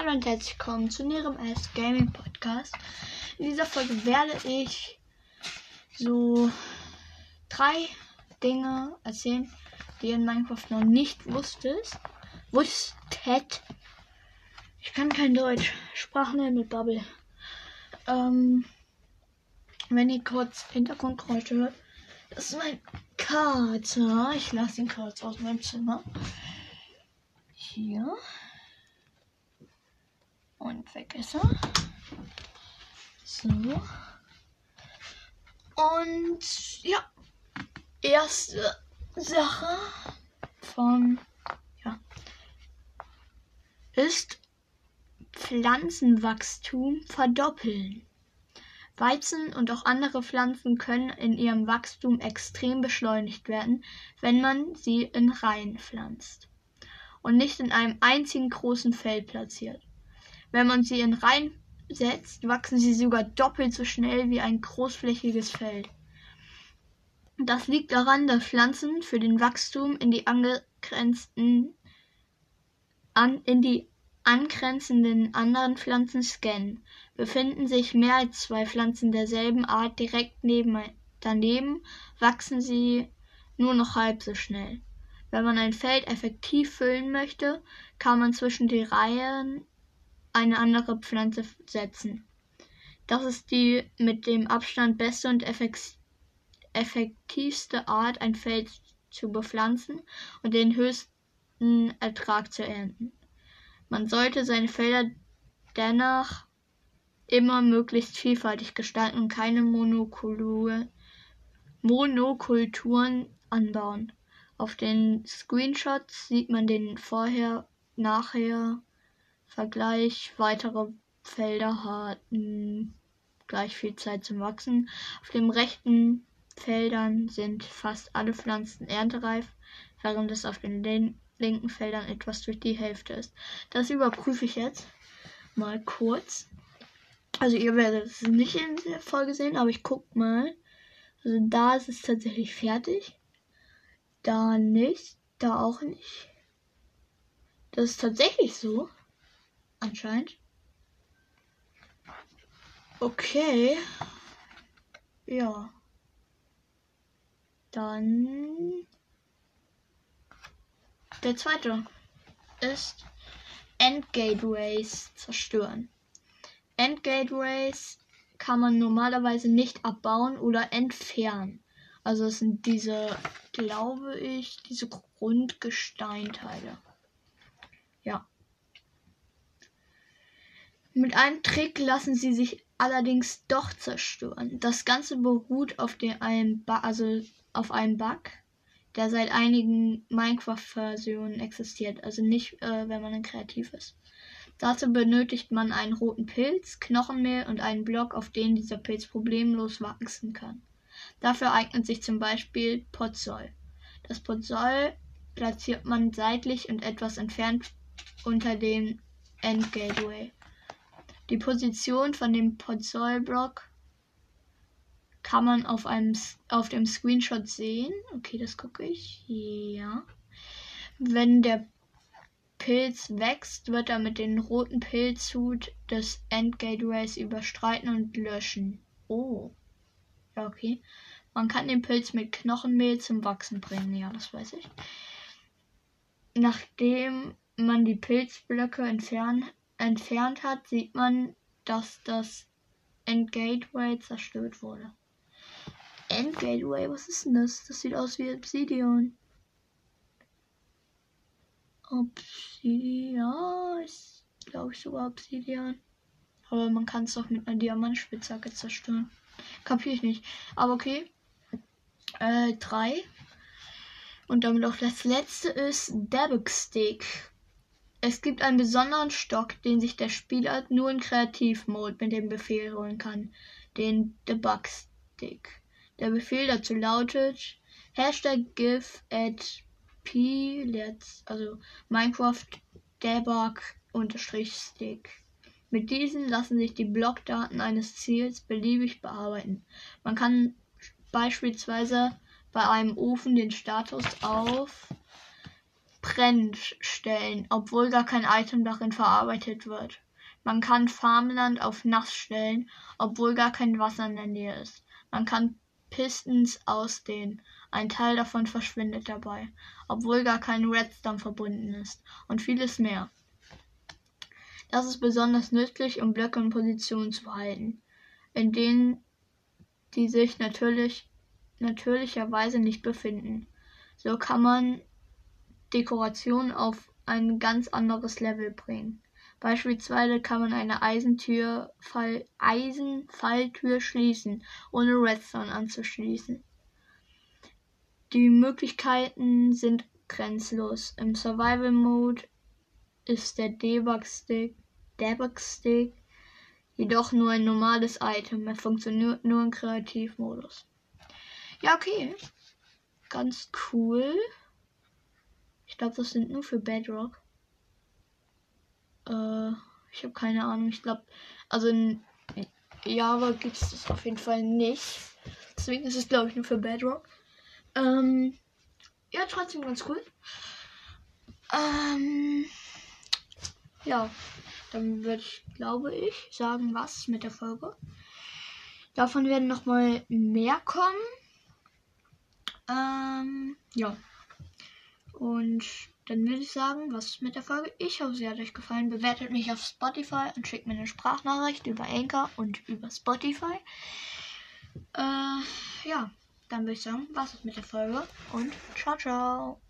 Hallo und herzlich willkommen zu Nerem S Gaming Podcast. In dieser Folge werde ich so drei Dinge erzählen, die ihr in Minecraft noch nicht wusstet. Wusstet. Ich kann kein Deutsch. Sprachlernen mit Bubble. Ähm, wenn ihr kurz Hintergrundgeräusche hört, das ist mein Kater. Ich lasse ihn kurz aus meinem Zimmer. Hier. Und weg ist er. So. Und ja. Erste Sache von ja ist Pflanzenwachstum verdoppeln. Weizen und auch andere Pflanzen können in ihrem Wachstum extrem beschleunigt werden, wenn man sie in Reihen pflanzt und nicht in einem einzigen großen Feld platziert. Wenn man sie in Reihen setzt, wachsen sie sogar doppelt so schnell wie ein großflächiges Feld. Das liegt daran, dass Pflanzen für den Wachstum in die angegrenzten an, in die angrenzenden anderen Pflanzen scannen. Befinden sich mehr als zwei Pflanzen derselben Art direkt neben, daneben, wachsen sie nur noch halb so schnell. Wenn man ein Feld effektiv füllen möchte, kann man zwischen die Reihen eine andere Pflanze setzen. Das ist die mit dem Abstand beste und effektivste Art, ein Feld zu bepflanzen und den höchsten Ertrag zu ernten. Man sollte seine Felder dennoch immer möglichst vielfältig gestalten und keine Monokulturen anbauen. Auf den Screenshots sieht man den Vorher-Nachher Vergleich. Weitere Felder hatten gleich viel Zeit zum Wachsen. Auf den rechten Feldern sind fast alle Pflanzen erntereif, während es auf den linken Feldern etwas durch die Hälfte ist. Das überprüfe ich jetzt mal kurz. Also ihr werdet es nicht in der Folge sehen, aber ich guck mal. Also da ist es tatsächlich fertig. Da nicht. Da auch nicht. Das ist tatsächlich so. Anscheinend. Okay. Ja. Dann. Der zweite ist Endgateways zerstören. Endgateways kann man normalerweise nicht abbauen oder entfernen. Also es sind diese, glaube ich, diese Grundgesteinteile. Ja. Mit einem Trick lassen sie sich allerdings doch zerstören. Das Ganze beruht auf, dem, einem, also auf einem Bug, der seit einigen Minecraft-Versionen existiert. Also nicht, äh, wenn man kreativ ist. Dazu benötigt man einen roten Pilz, Knochenmehl und einen Block, auf den dieser Pilz problemlos wachsen kann. Dafür eignet sich zum Beispiel Potsol. Das Potsol platziert man seitlich und etwas entfernt unter dem Endgateway. Die Position von dem Podzol-Block kann man auf, einem, auf dem Screenshot sehen. Okay, das gucke ich. Ja. Wenn der Pilz wächst, wird er mit dem roten Pilzhut des Endgateways überstreiten und löschen. Oh. Ja, okay. Man kann den Pilz mit Knochenmehl zum Wachsen bringen. Ja, das weiß ich. Nachdem man die Pilzblöcke entfernt entfernt hat, sieht man, dass das Endgateway zerstört wurde. Endgateway, was ist denn das? Das sieht aus wie Obsidian. Obsidian ist, glaube ich, sogar Obsidian. Aber man kann es doch mit einer Diamantspitzhacke zerstören. Kapier ich nicht. Aber okay. Äh, drei. Und damit auch das letzte ist Debug Stick. Es gibt einen besonderen Stock, den sich der Spieler nur in Kreativmode mit dem Befehl holen kann, den Debug Stick. Der Befehl dazu lautet Hashtag give at p let's, also Minecraft debug stick. Mit diesen lassen sich die Blockdaten eines Ziels beliebig bearbeiten. Man kann beispielsweise bei einem Ofen den Status auf Brennstellen, obwohl gar kein Item darin verarbeitet wird. Man kann Farmland auf nass stellen, obwohl gar kein Wasser in der Nähe ist. Man kann Pistons ausdehnen. Ein Teil davon verschwindet dabei, obwohl gar kein Redstone verbunden ist. Und vieles mehr. Das ist besonders nützlich, um Blöcke in Position zu halten, in denen die sich natürlich natürlicherweise nicht befinden. So kann man Dekoration auf ein ganz anderes Level bringen. Beispielsweise kann man eine Eisentür, Fall, Eisenfalltür schließen, ohne Redstone anzuschließen. Die Möglichkeiten sind grenzlos. Im Survival Mode ist der Debug Stick, Debug Stick jedoch nur ein normales Item. Er funktioniert nur im Kreativmodus. Ja, okay. Ganz cool. Ich glaube, das sind nur für Bedrock. Äh, ich habe keine Ahnung. Ich glaube, also in Java gibt es das auf jeden Fall nicht. Deswegen ist es, glaube ich, nur für Bedrock. Ähm, ja, trotzdem ganz cool. Ähm, ja, dann würde ich, glaube ich, sagen, was mit der Folge. Davon werden noch mal mehr kommen. Ähm, ja. Und dann würde ich sagen, was mit der Folge. Ich hoffe, sie hat euch gefallen. Bewertet mich auf Spotify und schickt mir eine Sprachnachricht über Anchor und über Spotify. Äh, ja, dann würde ich sagen, was ist mit der Folge und ciao, ciao.